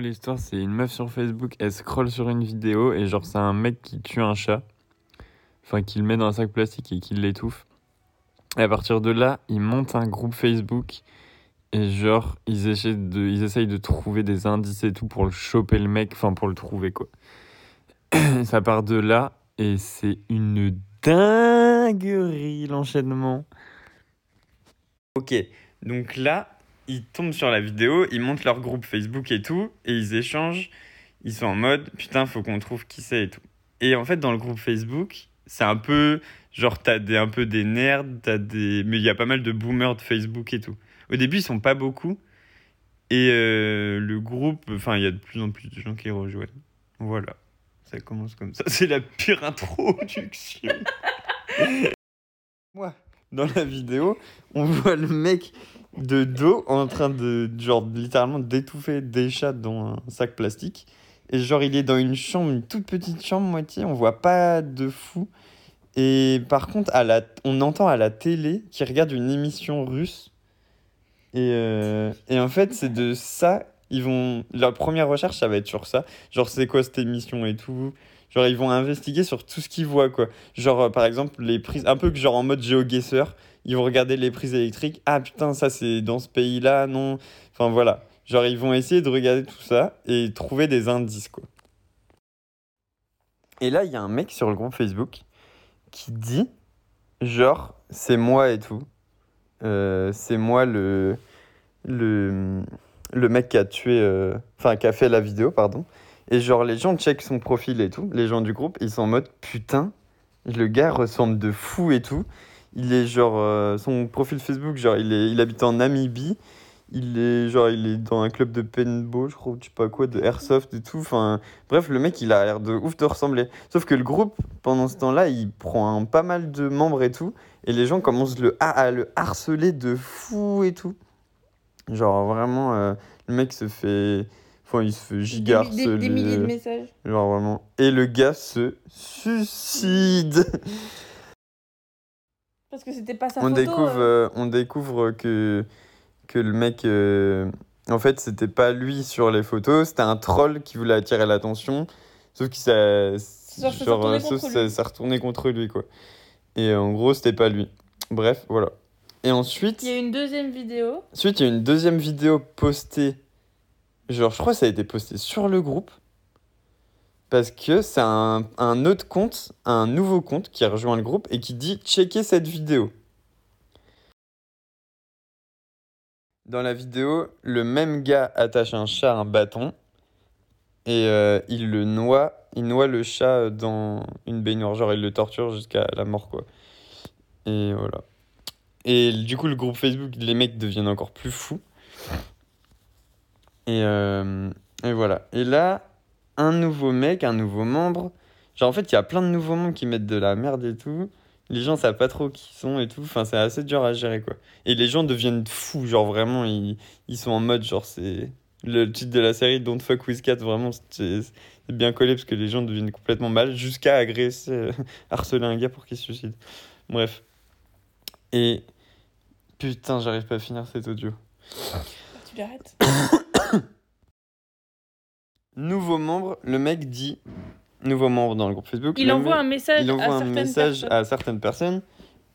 L'histoire, c'est une meuf sur Facebook, elle scrolle sur une vidéo et genre c'est un mec qui tue un chat, enfin qui le met dans un sac plastique et qui l'étouffe. Et à partir de là, ils montent un groupe Facebook et genre ils essaient de, ils essayent de trouver des indices et tout pour le choper le mec, enfin pour le trouver quoi. Ça part de là et c'est une dinguerie l'enchaînement. Ok, donc là, ils tombent sur la vidéo, ils montent leur groupe Facebook et tout, et ils échangent. Ils sont en mode putain, faut qu'on trouve qui c'est et tout. Et en fait, dans le groupe Facebook, c'est un peu genre t'as des un peu des nerds, t'as des mais il y a pas mal de boomers de Facebook et tout. Au début, ils sont pas beaucoup, et euh, le groupe, enfin, il y a de plus en plus de gens qui rejoignent. Voilà, ça commence comme ça. C'est la pire introduction. Moi, dans la vidéo, on voit le mec de dos en train de, genre, littéralement d'étouffer des chats dans un sac plastique. Et genre, il est dans une chambre, une toute petite chambre, moitié, on voit pas de fou. Et par contre, à la, on entend à la télé qu'il regarde une émission russe. Et, euh, et en fait, c'est de ça, ils vont. Leur première recherche, ça va être sur ça. Genre, c'est quoi cette émission et tout. Genre, ils vont investiguer sur tout ce qu'ils voient, quoi. Genre, euh, par exemple, les prises. Un peu genre en mode GeoGuessr. Ils vont regarder les prises électriques. Ah putain, ça c'est dans ce pays-là, non. Enfin voilà. Genre, ils vont essayer de regarder tout ça et trouver des indices, quoi. Et là, il y a un mec sur le groupe Facebook qui dit genre, c'est moi et tout. Euh, c'est moi le, le, le mec qui a tué. euh, Enfin, qui a fait la vidéo, pardon. Et genre, les gens checkent son profil et tout, les gens du groupe, ils sont en mode putain, le gars ressemble de fou et tout. Il est genre, euh, son profil Facebook, genre, il, est, il habite en Namibie. Il est genre, il est dans un club de paintball, je crois, je sais pas quoi, de airsoft et tout. Enfin, bref, le mec, il a l'air de ouf de ressembler. Sauf que le groupe, pendant ce temps-là, il prend un- pas mal de membres et tout. Et les gens commencent le, à, à le harceler de fou et tout. Genre, vraiment, euh, le mec se fait. Enfin, il se fait giga Des, des- des milliers de messages. Genre vraiment. Et le gars se suicide. Parce que c'était pas sa on, photo. découvre, euh. euh, on découvre que, que le mec. euh, en fait, c'était pas lui sur les photos, c'était un troll qui voulait attirer l'attention. Sauf que ça. Genre, ça genre, sauf ça retourné contre lui, quoi. Et en gros, c'était pas lui. Bref, voilà. Et ensuite. Il y a une deuxième vidéo. Ensuite, il y a une deuxième vidéo postée. Genre, je crois que ça a été posté sur le groupe. Parce que c'est un, un autre compte, un nouveau compte qui a rejoint le groupe et qui dit checker cette vidéo. Dans la vidéo, le même gars attache un chat à un bâton et euh, il le noie, il noie le chat dans une baignoire, genre il le torture jusqu'à la mort quoi. Et voilà. Et du coup, le groupe Facebook, les mecs deviennent encore plus fous. Et, euh, et voilà. Et là, un nouveau mec, un nouveau membre. Genre, en fait, il y a plein de nouveaux membres qui mettent de la merde et tout. Les gens savent pas trop qui ils sont et tout. Enfin, c'est assez dur à gérer, quoi. Et les gens deviennent fous. Genre, vraiment, ils, ils sont en mode, genre, c'est. Le titre de la série Don't Fuck With Cat, vraiment, c'est bien collé parce que les gens deviennent complètement mal jusqu'à agresser, euh, harceler un gars pour qu'il se suicide. Bref. Et. Putain, j'arrive pas à finir cet audio. Tu l'arrêtes. Nouveau membre, le mec dit. Nouveau membre dans le groupe Facebook. Il envoie mec- un message il envoie à un certaines message personnes. à certaines personnes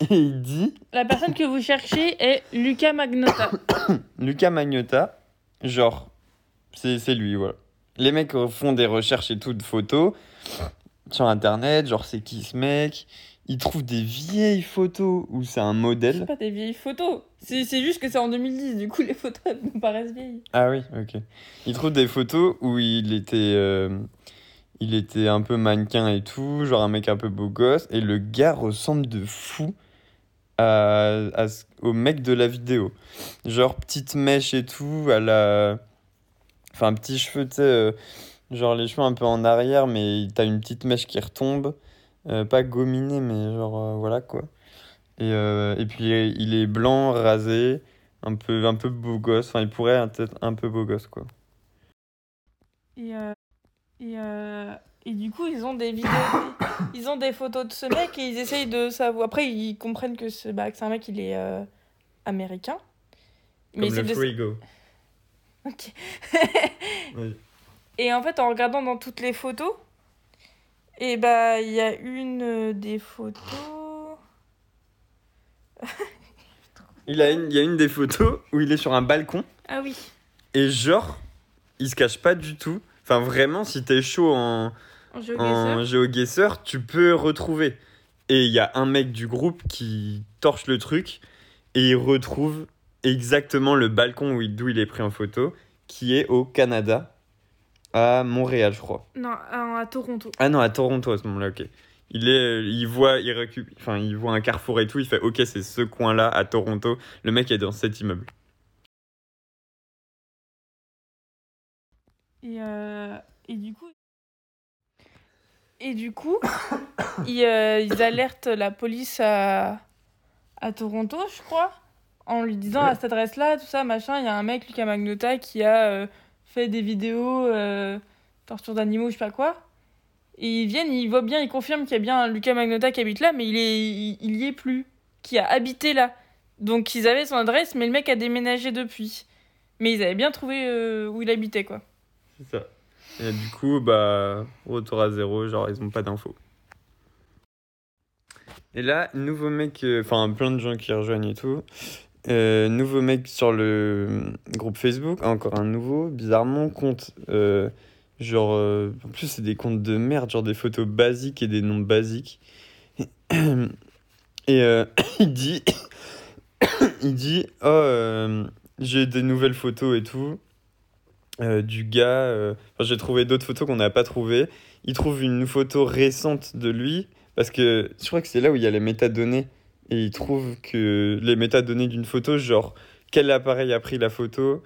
et il dit La personne que vous cherchez est Lucas Magnota. Lucas Magnotta, genre, c'est lui, voilà. Les mecs font des recherches et tout de photos sur internet, genre c'est qui ce mec? Ils trouvent des vieilles photos où c'est un C'est modèle. pas des vieilles photos. C'est c'est juste que c'est en 2010, du coup les photos elles nous paraissent vieilles. Ah oui, ok. Ils trouvent des photos où il était, euh, il était un peu mannequin et tout, genre un mec un peu beau gosse, et le gars ressemble de fou à, à au mec de la vidéo. Genre petite mèche et tout, à la... Enfin, petit cheveux, tu sais, euh, genre les cheveux un peu en arrière, mais t'as une petite mèche qui retombe. Euh, pas gominé, mais genre, euh, voilà quoi. Et, euh, et puis il est blanc, rasé, un peu, un peu beau gosse. Enfin, il pourrait être un peu beau gosse, quoi. Et, et, et du coup, ils ont des vidéos, ils ont des photos de ce mec et ils essayent de savoir. Après, ils comprennent que, bah, que c'est un mec, il est américain. Comme c'est le de- frigo. Ok. Oui. Et en fait, en regardant dans toutes les photos, et bah, il y a une euh, des photos. Il, a une, il y a une des photos où il est sur un balcon Ah oui. et genre, il se cache pas du tout. Enfin, vraiment, si t'es chaud en, En tu peux retrouver. Et il y a un mec du groupe qui torche le truc et il retrouve exactement le balcon où il- d'où il est pris en photo, qui est au Canada, à Montréal, je crois. Non, à, à Toronto. Ah non, à Toronto à ce moment-là, ok. Il, est, il, voit, il, récup- enfin, il voit un carrefour et tout, il fait ok, c'est ce coin-là à Toronto. Le mec est dans cet immeuble. Et, euh, et du coup. Et du coup, ils, euh, ils alertent la police à, à Toronto, je crois, en lui disant à cette adresse-là, tout ça, machin, il y a un mec, Lucas Magnota, qui a euh, fait des vidéos, euh, torture d'animaux, je sais pas quoi. Et ils viennent, ils voient bien, ils confirment qu'il y a bien Lucas Magnota qui habite là, mais il, est, il, il y est plus, qui a habité là. Donc ils avaient son adresse, mais le mec a déménagé depuis. Mais ils avaient bien trouvé euh, où il habitait, quoi. C'est ça. Et du coup, bah, retour à zéro, genre, ils ont pas d'infos. Et là, nouveau mec, euh, enfin, plein de gens qui rejoignent et tout. Euh, nouveau mec sur le groupe Facebook, encore un nouveau, bizarrement, compte. euh, genre, euh, en plus, c'est des comptes de merde, genre des photos basiques et des noms basiques. Et il dit, il dit, oh, j'ai des nouvelles photos et tout du gars. enfin, j'ai trouvé d'autres photos qu'on n'a pas trouvées. Il trouve une photo récente de lui parce que je crois que c'est là où il y a les métadonnées et il trouve que les métadonnées d'une photo, genre quel appareil a pris la photo,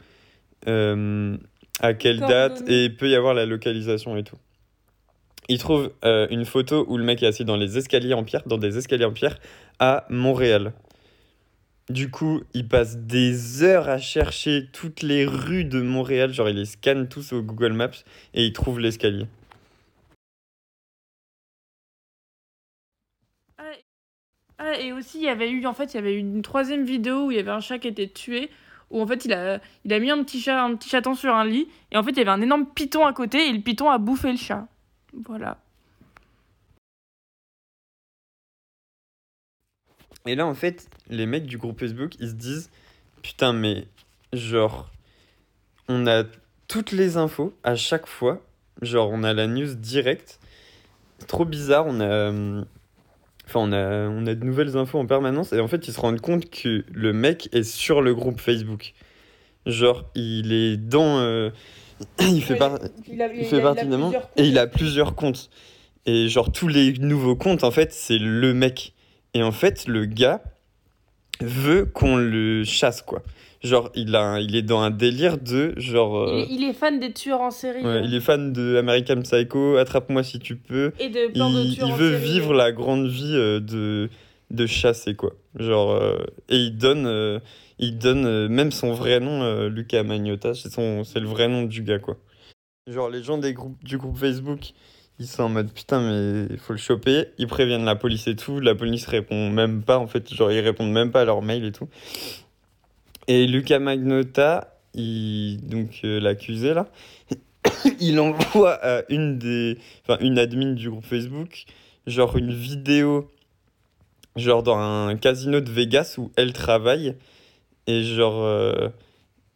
euh, à quelle date et il peut y avoir la localisation et tout. Il trouve euh, une photo où le mec est assis dans les escaliers en pierre, dans des escaliers en pierre à Montréal. Du coup, il passe des heures à chercher toutes les rues de Montréal, genre il les scanne tous au Google Maps et il trouve l'escalier. Et aussi, il y avait eu, en fait, il y avait eu une troisième vidéo où il y avait un chat qui était tué, où en fait, il a, il a mis un petit chat, un petit chaton sur un lit, et en fait, il y avait un énorme python à côté, et le python a bouffé le chat. Voilà. Et là, en fait, les mecs du groupe Facebook, ils se disent Putain, mais genre, on a toutes les infos à chaque fois. Genre, on a la news directe. C'est trop bizarre. On a. Enfin, on a, on a de nouvelles infos en permanence. Et en fait, ils se rendent compte que le mec est sur le groupe Facebook. Genre, il est dans. euh, il fait, par- Il, a- il fait partie d'un membre et il a plusieurs comptes. Et genre tous les nouveaux comptes, en fait, c'est le mec. Et en fait, le gars veut qu'on le chasse, quoi. Genre, il, a, un- il est dans un délire de genre. Il, euh, est- il est fan des tueurs en série. ouais, hein, il est fan de American Psycho, Attrape-moi si tu peux. Et de Il, plein de il tueurs en veut série. vivre la grande vie euh, de, de chasser, quoi. Genre, euh, et il donne, euh, il donne euh, même son vrai nom, euh, Lucas Magnotta, c'est son- c'est le vrai nom du gars, quoi. Genre, les gens des groupes, du groupe Facebook, ils sont en mode putain, mais il faut le choper. Ils préviennent la police et tout. La police répond même pas, en fait. Genre, ils répondent même pas à leurs mails et tout. Et Lucas Magnotta, il, donc euh, l'accusé là, il envoie à une des, enfin une admin du groupe Facebook, genre une vidéo, genre dans un casino de Vegas où elle travaille et genre euh,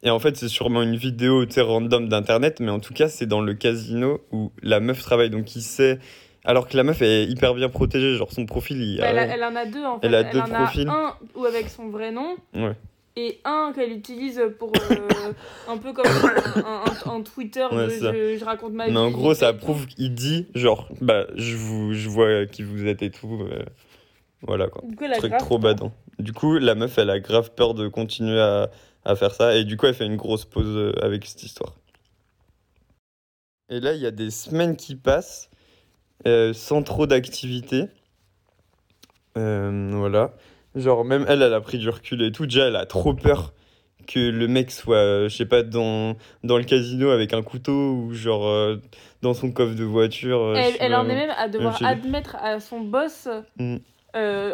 et en fait c'est sûrement une vidéo random d'internet, mais en tout cas c'est dans le casino où la meuf travaille donc il sait. Alors que la meuf est hyper bien protégée, genre son profil il. Bah, elle, a- elle en a deux en fait. Elle a deux en profils. a un où avec son vrai nom Ouais. Et un qu'elle utilise pour euh, un peu comme un, un- un- un Twitter Ouais, de je, je raconte ma vie. Mais en gros, ça prouve qu'il dit, genre, bah, je, vous, je vois qui vous êtes et tout. euh, voilà quoi. Du coup, Truc grave trop badant. Du coup, la meuf, elle a grave peur de continuer à, à faire ça. Et du coup, elle fait une grosse pause euh, avec cette histoire. Et là, il y a des semaines qui passent euh, sans trop d'activité. Voilà. Genre, même elle, elle a pris du recul et tout. Déjà, elle a trop peur que le mec soit, euh, je sais pas, dans, dans le casino avec un couteau ou genre euh, dans son coffre de voiture. euh, Elle, elle en est même à devoir admettre à son boss Mm.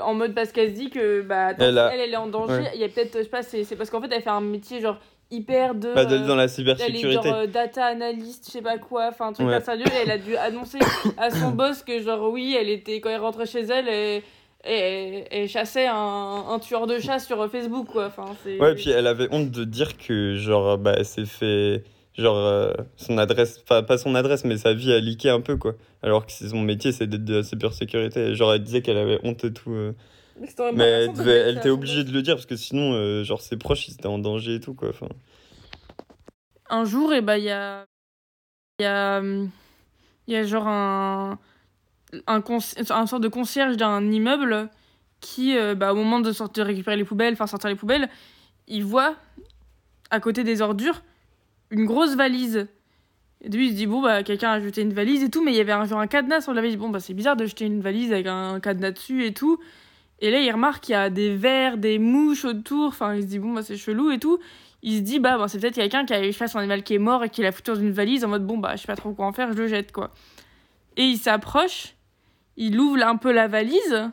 en mode parce qu'elle se dit que bah attends, Elle a- elle, elle est en danger. Ouais. Il y a peut-être, je sais pas, c'est parce qu'en fait elle fait un métier genre hyper de. Bah, d'aller dans la Elle est cybersécurité. genre euh, data analyst, je sais pas quoi, enfin un truc Ouais. pas sérieux. Et elle a dû annoncer à son boss que, genre, oui, elle était, quand elle rentrait chez elle, et, et, elle chassait un, un tueur de chat sur Facebook, quoi. Enfin, c'est... Ouais, puis elle avait honte de dire que, genre, bah, elle s'est fait. Genre, euh, son adresse, pas, pas son adresse, mais sa vie a leaké un peu, quoi. Alors que c'est son métier, c'est d'être de la cybersécurité. Genre, elle disait qu'elle avait honte et tout. euh. Mais Mais elle, devait- elle était obligée de le dire parce que sinon, euh, genre, ses proches, ils étaient en danger et tout, quoi. Enfin, un jour, et bah, il y a. Il y a. hum, Il y a genre un. Un, un sorte de concierge d'un immeuble qui, euh, bah, au moment de sortir de récupérer les poubelles, enfin sortir les poubelles, il voit à côté des ordures une grosse valise. Et lui, il se dit, bon, bah, quelqu'un a jeté une valise et tout, mais il y avait un, genre un cadenas sur la valise. Bon, bah, c'est bizarre de jeter une valise avec un cadenas dessus et tout. Et là, il remarque qu'il y a des vers, des mouches autour. Enfin, il se dit, bon, bah, c'est chelou et tout. Il se dit, bah, bah c'est peut-être quelqu'un qui a fait son animal qui est mort et qui l'a foutu dans une valise en mode, bon, bah, je sais pas trop quoi en faire, je le jette, quoi. Et il s'approche, il ouvre un peu la valise.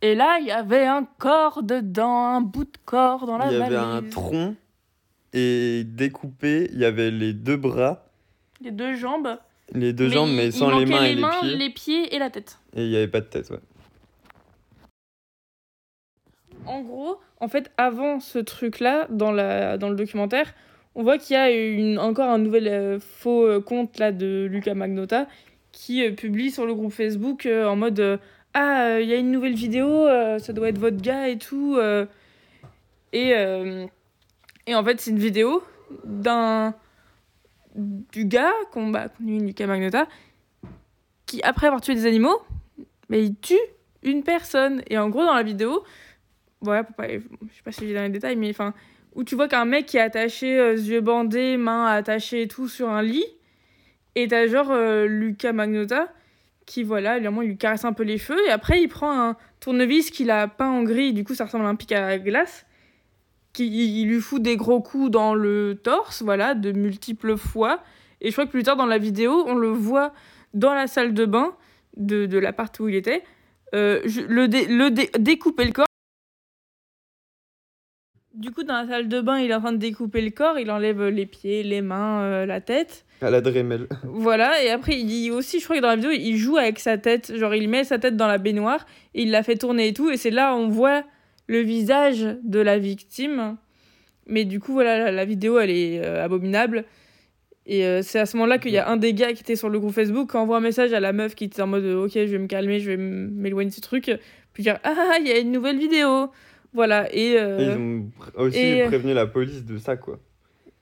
Et là, il y avait un corps dedans, un bout de corps dans la il y valise. avait un tronc et découpé, il y avait les deux bras, Les deux jambes. les deux jambes, mais il sans les mains et les mains, pieds. les pieds et la tête. Et il n'y avait pas de tête, ouais. En gros, en fait, avant ce truc-là, dans, la, dans le documentaire, on voit qu'il y a une, encore un nouvel euh, faux euh, compte là, de Lucas Magnota qui euh, publie sur le groupe Facebook euh, en mode euh, Ah, il y a une nouvelle vidéo, ça doit être votre gars et tout. et, et en fait, c'est une vidéo d'un du gars qu'on bah, dit Lucas Magnota qui, après avoir tué des animaux, mais il tue une personne. Et en gros, dans la vidéo, voilà, pour pas, je sais pas si je vais dans les détails, mais enfin, où tu vois qu'un mec est attaché, yeux bandés, mains attachées et tout sur un lit, et t'as genre euh, Lucas Magnota qui, voilà, évidemment, il lui caresse un peu les cheveux, et après il prend un tournevis qu'il a peint en gris, du coup ça ressemble à un pic à glace, qui il lui fout des gros coups dans le torse, voilà, de multiples fois, et je crois que plus tard dans la vidéo, on le voit dans la salle de bain de, de la partie où il était, euh, je- le, dé- le dé- découper le corps. Du coup, dans la salle de bain, il est en train de découper le corps, il enlève les pieds, les mains, euh, la tête. À la Dremel. Voilà, et après, il aussi, je crois que dans la vidéo, il joue avec sa tête. Genre, il met sa tête dans la baignoire, et il la fait tourner et tout, et c'est là où on voit le visage de la victime. Mais du coup, voilà, la, la vidéo, elle est euh, abominable. Et euh, c'est à ce moment-là qu'il y a un des gars qui était sur le groupe Facebook qui envoie un message à la meuf qui était en mode euh, Ok, je vais me calmer, je vais m'éloigner de ce truc. Puis dire Ah, il y a une nouvelle vidéo. Voilà, et. euh, Et ils ont aussi et- prévenu la police de ça, quoi.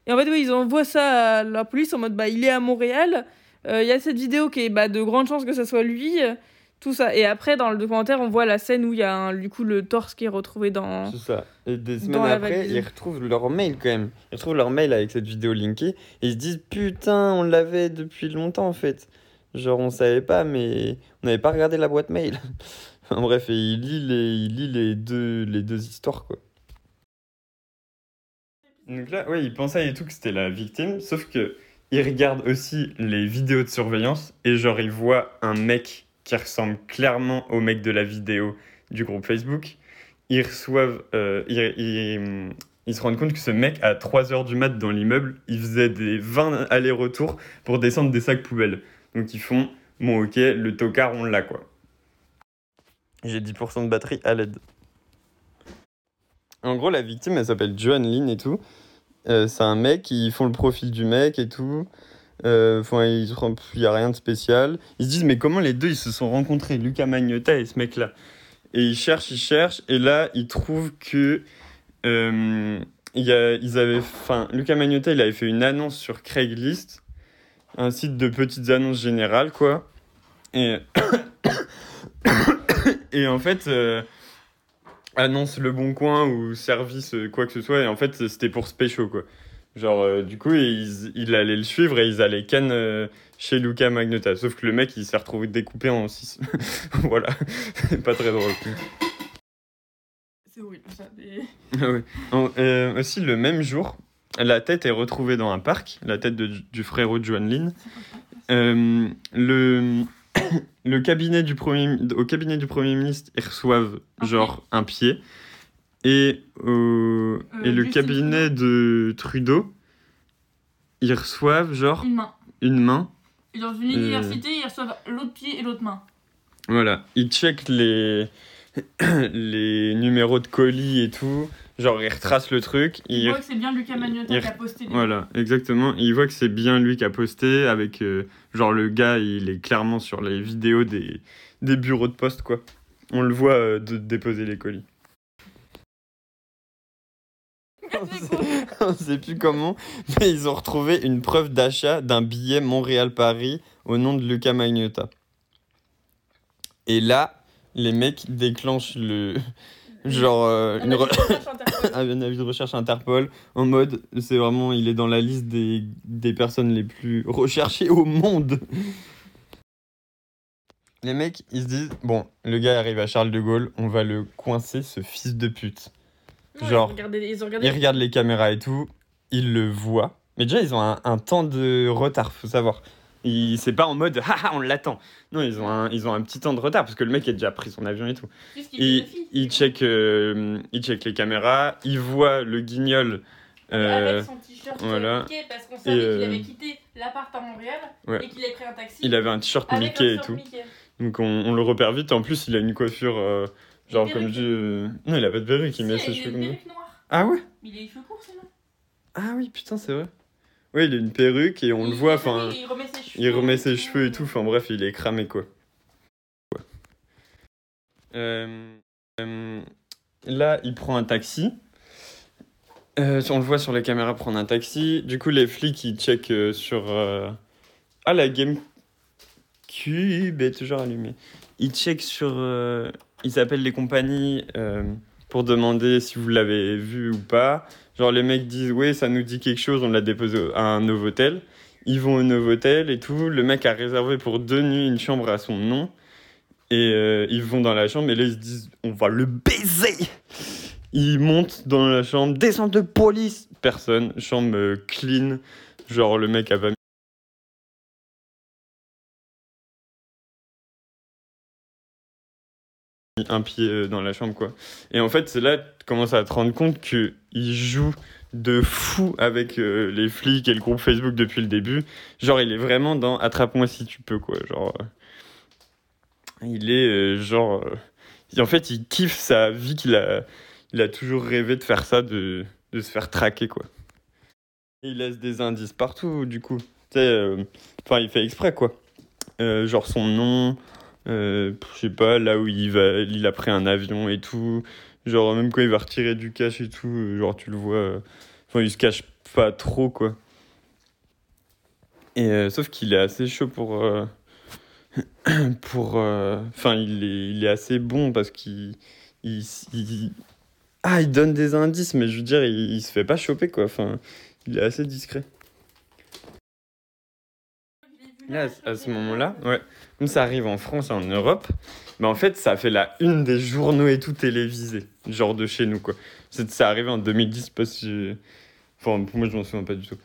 et en fait, oui, ils envoient ça à la police en mode bah, il est à Montréal. Euh, Il y a cette vidéo qui est bah, de grandes chances que ce soit lui. euh, tout ça. Et après, dans le documentaire, on voit la scène où il y a un- du coup le torse qui est retrouvé dans. C'est ça. Et des semaines après, ils retrouvent leur mail quand même. Ils retrouvent leur mail avec cette vidéo linkée. Et ils se disent Putain, on l'avait depuis longtemps en fait. Genre, on savait pas, mais on n'avait pas regardé la boîte mail. Enfin, bref, il lit les, il lit les, deux, les deux histoires quoi. Donc là, ouais, il pensait et tout que c'était la victime, sauf que il regarde aussi les vidéos de surveillance et genre il voit un mec qui ressemble clairement au mec de la vidéo du groupe Facebook. Ils reçoivent, euh, ils, ils- ils se rendent compte que ce mec à 3h du mat dans l'immeuble, il faisait des 20 allers-retours pour descendre des sacs poubelles. Donc ils font, bon ok, le tocard on l'a quoi. J'ai 10% de batterie à l'aide. En gros, la victime, elle s'appelle Joan Lynn et tout. Euh, c'est un mec, ils font le profil du mec et tout. Euh, Enfin, il n'y a rien de spécial. Ils se disent, mais comment les deux ils se sont rencontrés, Lucas Magnotta et ce mec-là? Et ils cherchent, ils cherchent, et là, ils trouvent que. euh, y a, ils avaient, enfin, Lucas Magnotta, il avait fait une annonce sur Craigslist, un site de petites annonces générales, quoi. Et, et en fait, euh, annonce Le Bon Coin ou service, euh, quoi que ce soit, et en fait, c'était pour Spécho, quoi. Genre, euh, du coup, ils, il allait le suivre et ils allaient euh, chez Luca Magnotta. Sauf que le mec, il s'est retrouvé découpé en 6. voilà. C'est pas très drôle. C'est horrible ça. mais- Ah ouais. En- euh, aussi, le même jour, la tête est retrouvée dans un parc, la tête de- du frérot de Joan Lynn. Le, le cabinet du premier, au cabinet du Premier ministre, ils reçoivent genre un pied. et, au- et le cabinet de Trudeau, ils reçoivent genre Une main. une main. Et dans une Euh. université, ils reçoivent l'autre pied et l'autre main. Voilà, ils checkent les, les numéros de colis et tout. Genre, ils retracent le truc. Ils... voient que c'est bien Lucas Magnotta il- qui a posté. Voilà, exactement. Ils voient que c'est bien lui qui a posté avec. euh, genre, le gars, il est clairement sur les vidéos des, des bureaux de poste, quoi. On le voit euh, de déposer les colis. On sait plus comment, mais ils ont retrouvé une preuve d'achat d'un billet Montréal-Paris au nom de Lucas Magnotta. Et là, les mecs déclenchent le. Genre, euh, Un une avis re- de recherche Interpol. un avis de recherche Interpol en mode c'est vraiment il est dans la liste des, des personnes les plus recherchées au monde. Les mecs ils se disent bon le gars arrive à Charles de Gaulle on va le coincer ce fils de pute. Genre, Ils ont regardé. Ils ont regardé. Ils regardent les caméras et tout ils le voient mais déjà ils ont un, un temps de retard faut savoir. C'est pas en mode haha on l'attend. Non ils ont, un, ils ont un petit temps de retard parce que le mec a déjà pris son avion et tout. Il, il, check, euh, il check les caméras, il voit le guignol. euh, Avec son t-shirt voilà. Mickey, parce qu'on savait qu'il euh, avait quitté l'appart à Montréal Ouais. et qu'il avait pris un taxi. il avait un t-shirt Mickey et tout. Mickey. Donc on, on le repère vite. En plus, il a une coiffure, euh, genre comme dit. euh, Non, il a pas de perruque, il met Si, ses il a cheveux comme ça. Ah ouais Mais il a les cheveux courts, c'est Ah oui, putain, c'est vrai. Ouais, il a une perruque et on le voit, il- enfin. Il remet ses cheveux. Il remet ses cheveux et tout, enfin bref, il est cramé quoi. Ouais. Euh, euh, là, il prend un taxi. Euh, on le voit sur les caméras prendre un taxi. Du coup, les flics ils checkent sur. Ah, la GameCube est toujours allumée. Ils checkent sur. Ils appellent les compagnies pour demander si vous l'avez vu ou pas. Genre, les mecs disent Ouais, ça nous dit quelque chose, on l'a déposé à un Novotel. Ils vont au Novotel et tout. Le mec a réservé pour deux nuits une chambre à son nom. Et euh, ils vont dans la chambre et là ils se disent on va le baiser. Ils montent dans la chambre, descente de police. Personne, chambre euh, clean. Genre le mec a pas un pied euh, dans la chambre quoi. Et en fait c'est là que tu commences à te rendre compte que il joue de fou avec euh, les flics et le groupe Facebook depuis le début. Genre il est vraiment dans attrape-moi si tu peux quoi. Genre euh, il est genre en fait il kiffe sa vie qu'il a il a toujours rêvé de faire ça de, de se faire traquer quoi. Il laisse des indices partout du coup. Tu sais enfin il fait exprès quoi. Genre son nom je sais pas là où il va il a pris un avion et tout. Genre même quand il va retirer du cash et tout, euh, genre tu le vois euh, enfin il se cache pas trop quoi. Et euh, sauf qu'il est assez chaud pour euh, pour euh, enfin il est il est assez bon parce qu'il il, il- ah il donne des indices mais je veux dire il, il se fait pas choper quoi enfin il est assez discret là à ce moment-là ouais. Comme ça arrive en France et en Europe mais en fait ça fait la une des journaux et tout télévisés genre de chez nous quoi. Ça arrivé en 2010 parce que enfin pour moi je m'en souviens pas du tout.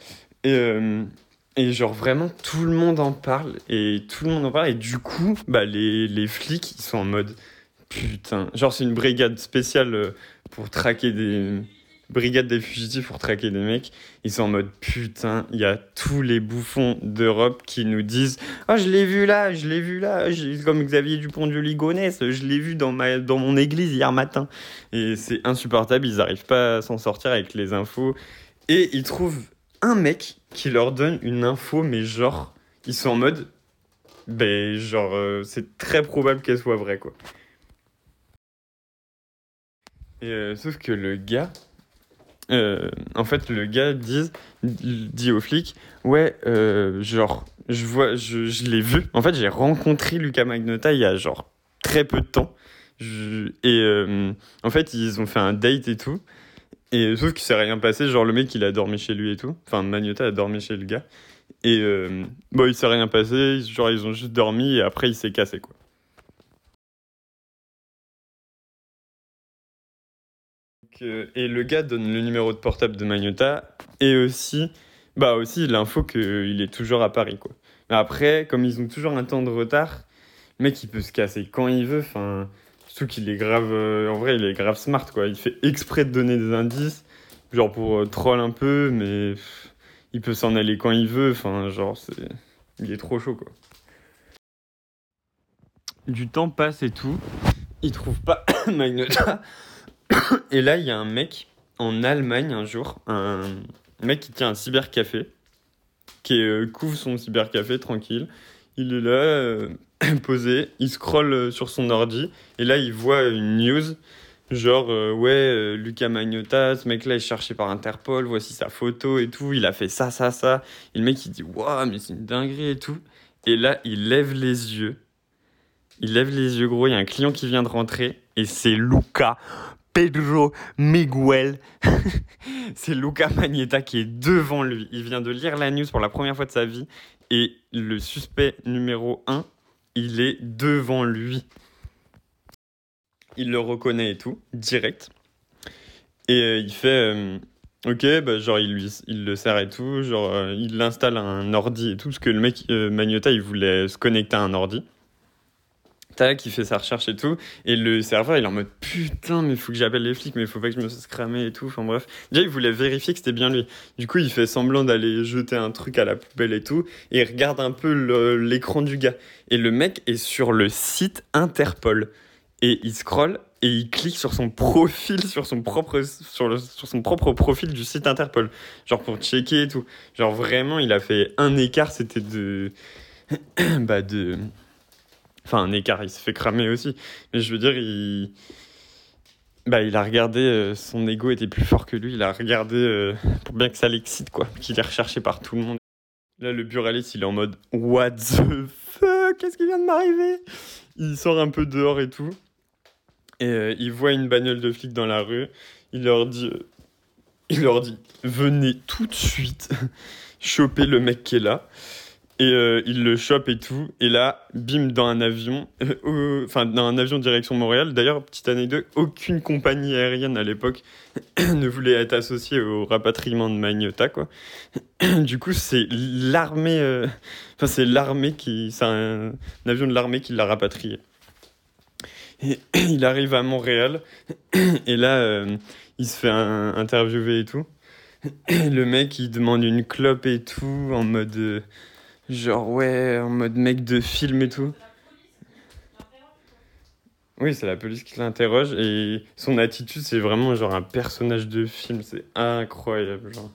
Et euh, et genre vraiment tout le monde en parle et tout le monde en parle et du coup bah les, les flics ils sont en mode putain. Genre c'est une brigade spéciale euh, pour traquer des brigade des fugitifs pour traquer des mecs. Ils sont en mode putain il y a tous les bouffons d'Europe qui nous disent ah je l'ai vu là je l'ai vu là comme Xavier Dupont de Ligonnès je l'ai vu dans ma dans mon église hier matin. Et c'est insupportable ils arrivent pas à s'en sortir avec les infos. Et ils trouvent un mec qui leur donne une info, mais genre, ils sont en mode, ben genre, euh, c'est très probable qu'elle soit vraie, quoi. Et, euh, sauf que le gars, euh, en fait, le gars dit, dit aux flics, ouais, euh, genre, je vois, je, l'ai vu. En fait, j'ai rencontré Lucas Magnotta il y a genre très peu de temps. Et euh, en fait, ils ont fait un date et tout. Et sauf qu'il s'est rien passé, genre le mec il a dormi chez lui et tout. Enfin, Magnota a dormi chez le gars. Et bon, il s'est rien passé, genre ils ont juste dormi et après il s'est cassé quoi. Et le gars donne le numéro de portable de Magnota et aussi, bah aussi l'info qu'il est toujours à Paris quoi. Après, comme ils ont toujours un temps de retard, le mec il peut se casser quand il veut, enfin. Surtout qu'il est grave. euh, en vrai, il est grave smart, quoi. Il fait exprès de donner des indices, genre pour euh, troll un peu, mais il peut s'en aller quand il veut. Enfin, genre, c'est. Il est trop chaud, quoi. Du temps passe et tout. Il trouve pas Magnota. Et là, il y a un mec en Allemagne un jour, un mec qui tient un cybercafé, qui euh, couvre son cybercafé tranquille. Il est là, euh, posé, il scrolle euh, sur son ordi, et là, il voit une news. Genre, ouais, Lucas Magnotta, ce mec-là est cherché par Interpol, voici sa photo et tout, il a fait ça, ça, ça. Et le mec, il dit, waouh, mais c'est une dinguerie et tout. Et là, il lève les yeux. Il lève les yeux, gros, il y a un client qui vient de rentrer, et c'est Luca Pedro Miguel. c'est Luca Magneta qui est devant lui. Il vient de lire la news pour la première fois de sa vie, et le suspect numéro 1, il est devant lui. Il le reconnaît et tout, direct. Et euh, il fait, euh, ok, bah, genre il, lui, il le sert et tout, genre euh, il l'installe un ordi et tout, parce que le mec, Magnota, il voulait se connecter à un ordi. Tac, il fait sa recherche et tout, et le serveur, il est en mode putain, mais faut que j'appelle les flics, mais faut pas que je me fasse et tout, enfin bref. Déjà, il voulait vérifier que c'était bien lui. Du coup, il fait semblant d'aller jeter un truc à la poubelle et tout, et il regarde un peu l'écran du gars. Et le mec est sur le site Interpol. Et il scrolle et il clique sur son profil, sur son propre, sur le- sur son propre profil du site Interpol. Genre pour checker et tout. Genre vraiment, il a fait un écart, c'était de. bah de. Enfin, un écart, il s'est fait cramer aussi. Mais je veux dire, il. Bah, il a regardé, euh, son ego était plus fort que lui, il a regardé euh, pour bien que ça l'excite, quoi. Qu'il est recherché par tout le monde. Là, le buraliste, il est en mode What the fuck? Qu'est-ce qui vient de m'arriver? Il sort un peu dehors et tout. Et euh, il voit une bagnole de flics dans la rue. Il leur dit, il leur dit Venez tout de suite choper le mec qui est là. Et euh, il le chope et tout. Et là, bim, dans un avion, euh, enfin, dans un avion direction Montréal. D'ailleurs, petite anecdote, aucune compagnie aérienne à l'époque ne voulait être associée au rapatriement de Magnota, quoi. Du coup, c'est l'armée, euh, enfin, c'est l'armée qui, c'est un, avion de l'armée qui l'a rapatrié. Et il arrive à Montréal, et là, il se fait interviewer et tout. Le mec, il demande une clope et tout, en mode. Genre, ouais, en mode mec de film et tout. Oui, c'est la police qui l'interroge, et son attitude, c'est vraiment genre un personnage de film, c'est incroyable, genre.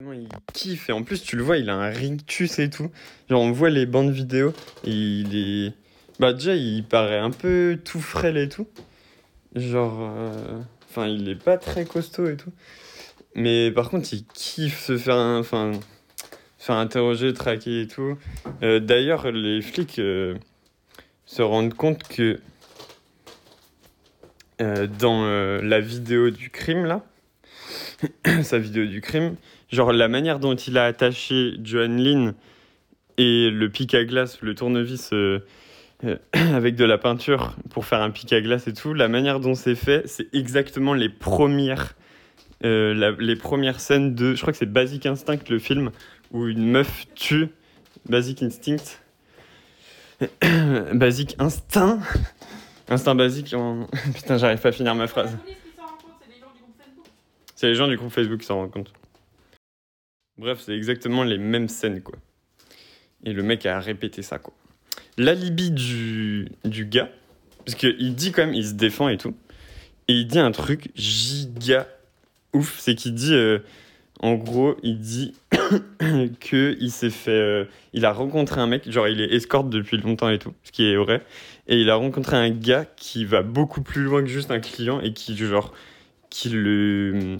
Il kiffe, et en plus, tu le vois, il a un rictus et tout. Genre, on voit les bandes vidéo, et il est. Bah, déjà, il paraît un peu tout frêle et tout. Genre. euh, Enfin, il est pas très costaud et tout. Mais par contre, il kiffe se faire, un- enfin, faire interroger, traquer et tout. Euh, D'ailleurs, les flics euh, se rendent compte que euh, dans la vidéo du crime, là, sa vidéo du crime, genre la manière dont il a attaché Joan Lynn et le pic à glace, le tournevis avec de la peinture pour faire un pic à glace et tout, la manière dont c'est fait, c'est exactement les premières, euh, les premières scènes de, je crois que c'est Basic Instinct, le film, où une meuf tue Basic Instinct. Basic Instinct Instinct basique. Putain, j'arrive pas à finir ma phrase. C'est les gens du groupe Facebook qui s'en rendent compte. Bref, c'est exactement les mêmes scènes, quoi. Et le mec a répété ça, quoi. L'alibi du, du gars, parce qu'il dit quand même, il se défend et tout, et il dit un truc giga ouf, c'est qu'il dit, euh, en gros, il dit que il s'est fait, euh, il a rencontré un mec, genre il est escorte depuis longtemps et tout, ce qui est vrai, et il a rencontré un gars qui va beaucoup plus loin que juste un client et qui genre, qui le,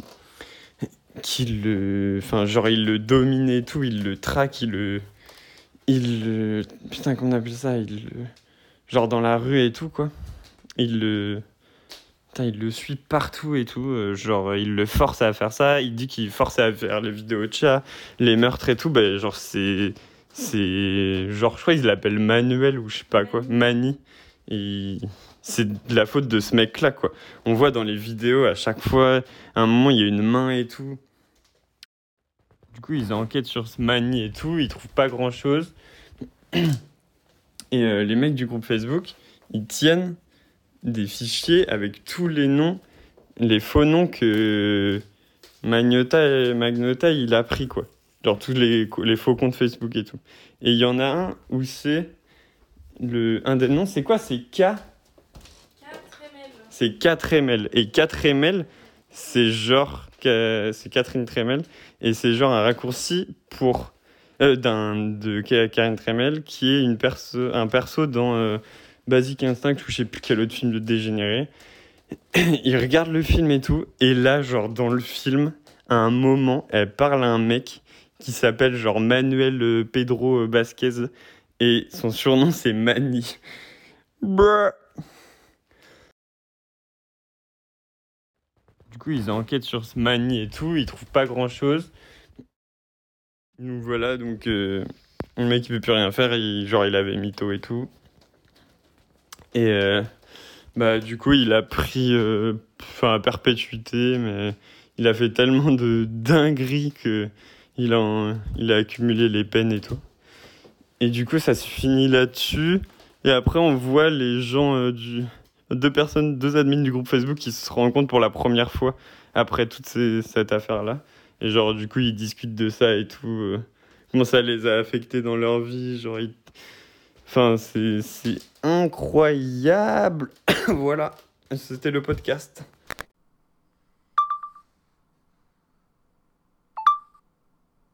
qui le, enfin genre il le domine et tout, il le traque, il le, il le, putain comment on appelle ça, il genre dans la rue et tout quoi, il le Putain, il le suit partout et tout. euh, genre, il le force à faire ça. Il dit qu'il force à faire les vidéos de chat, les meurtres et tout. Ben, genre, c'est. C'est. Genre, je crois qu'ils l'appellent Manuel ou je sais pas quoi. Mani. Et. C'est de la faute de ce mec-là, quoi. On voit dans les vidéos à chaque fois, à un moment, il y a une main et tout. Du coup, ils enquêtent sur ce Mani et tout. Ils trouvent pas grand-chose. Et euh, les mecs du groupe Facebook, ils tiennent des fichiers avec tous les noms, les faux noms que Magnota, Magnota il a pris, quoi. Genre tous les, les faux comptes Facebook et tout. Et il y en a un où c'est. Le, un des noms, c'est quoi? C'est K? C'est 4ML. Et 4ML, c'est genre. C'est Catherine Tremel. Et c'est genre un raccourci pour. Euh, d'un, de Catherine Tremel, qui est une perso, un perso dans euh, Basic Instinct, ou je sais plus quel autre film de dégénéré. il regarde le film et tout. Et là, genre, dans le film, à un moment, elle parle à un mec qui s'appelle genre Manuel euh, Pedro Vasquez et son surnom c'est Mani. Du coup, ils enquêtent sur ce Mani et tout, ils trouvent pas grand chose. Nous voilà, donc euh, le mec il peut plus rien faire, il, genre il avait mytho et tout. Et euh, bah du coup il a pris enfin à perpétuité, mais il a fait tellement de dingueries que il a, il a accumulé les peines et tout. Et du coup, ça se finit là-dessus. Et après, on voit les gens euh, du. Deux personnes, deux admins du groupe Facebook qui se rencontrent pour la première fois après toute cette affaire-là. Et genre, du coup, ils discutent de ça et tout. Euh, comment ça les a affectés dans leur vie. Genre, Enfin, c'est incroyable. voilà, c'était le podcast.